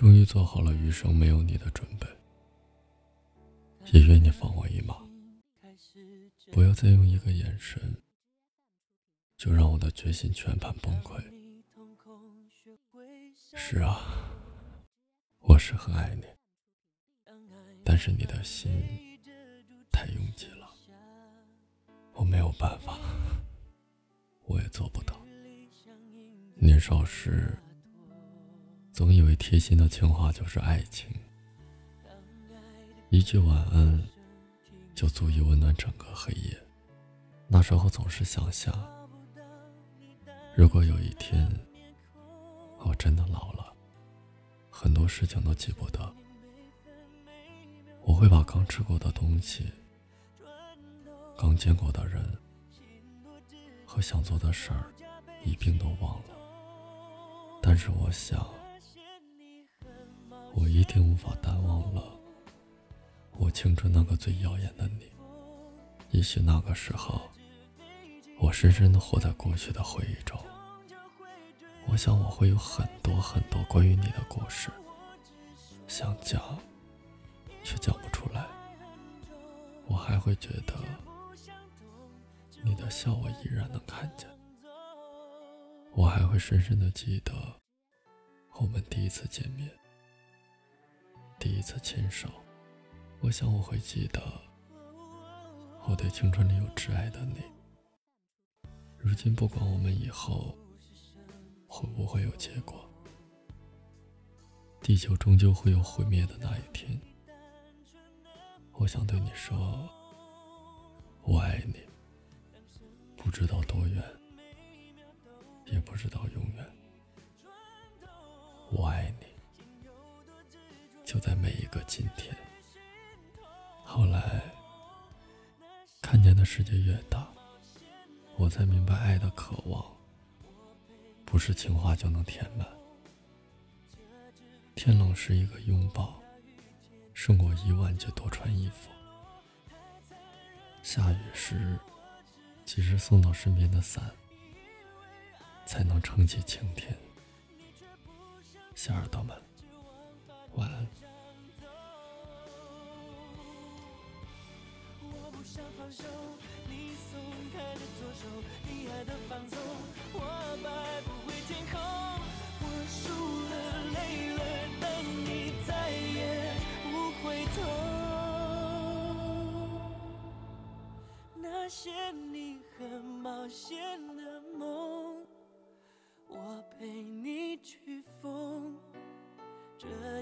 终于做好了余生没有你的准备，也愿你放我一马，不要再用一个眼神，就让我的决心全盘崩溃。是啊，我是很爱你，但是你的心太拥挤了，我没有办法，我也做不到。年少时。总以为贴心的情话就是爱情，一句晚安就足以温暖整个黑夜。那时候总是想象，如果有一天我真的老了，很多事情都记不得，我会把刚吃过的东西、刚见过的人和想做的事儿一并都忘了。但是我想。我一定无法淡忘了我青春那个最耀眼的你。也许那个时候，我深深的活在过去的回忆中。我想我会有很多很多关于你的故事，想讲，却讲不出来。我还会觉得，你的笑我依然能看见。我还会深深的记得，我们第一次见面。第一次牵手，我想我会记得我对青春里有挚爱的你。如今不管我们以后会不会有结果，地球终究会有毁灭的那一天。我想对你说，我爱你，不知道多远，也不知道永远。就在每一个今天。后来，看见的世界越大，我才明白爱的渴望，不是情话就能填满。天冷时一个拥抱，胜过一万句多穿衣服。下雨时，及时送到身边的伞，才能撑起晴天。小耳朵们。晚安。我不想放手，你松开的左手，你爱的放纵，我摆不回天空。我输了，累了，但你再也不回头。那些你很冒险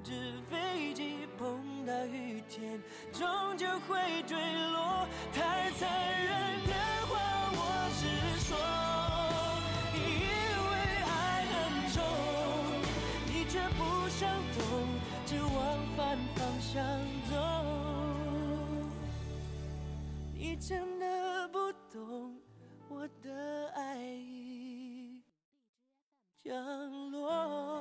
纸飞机碰到雨天终究会坠落太残忍的话我直说因为爱很重你却不想懂只往反方向走你真的不懂我的爱已降落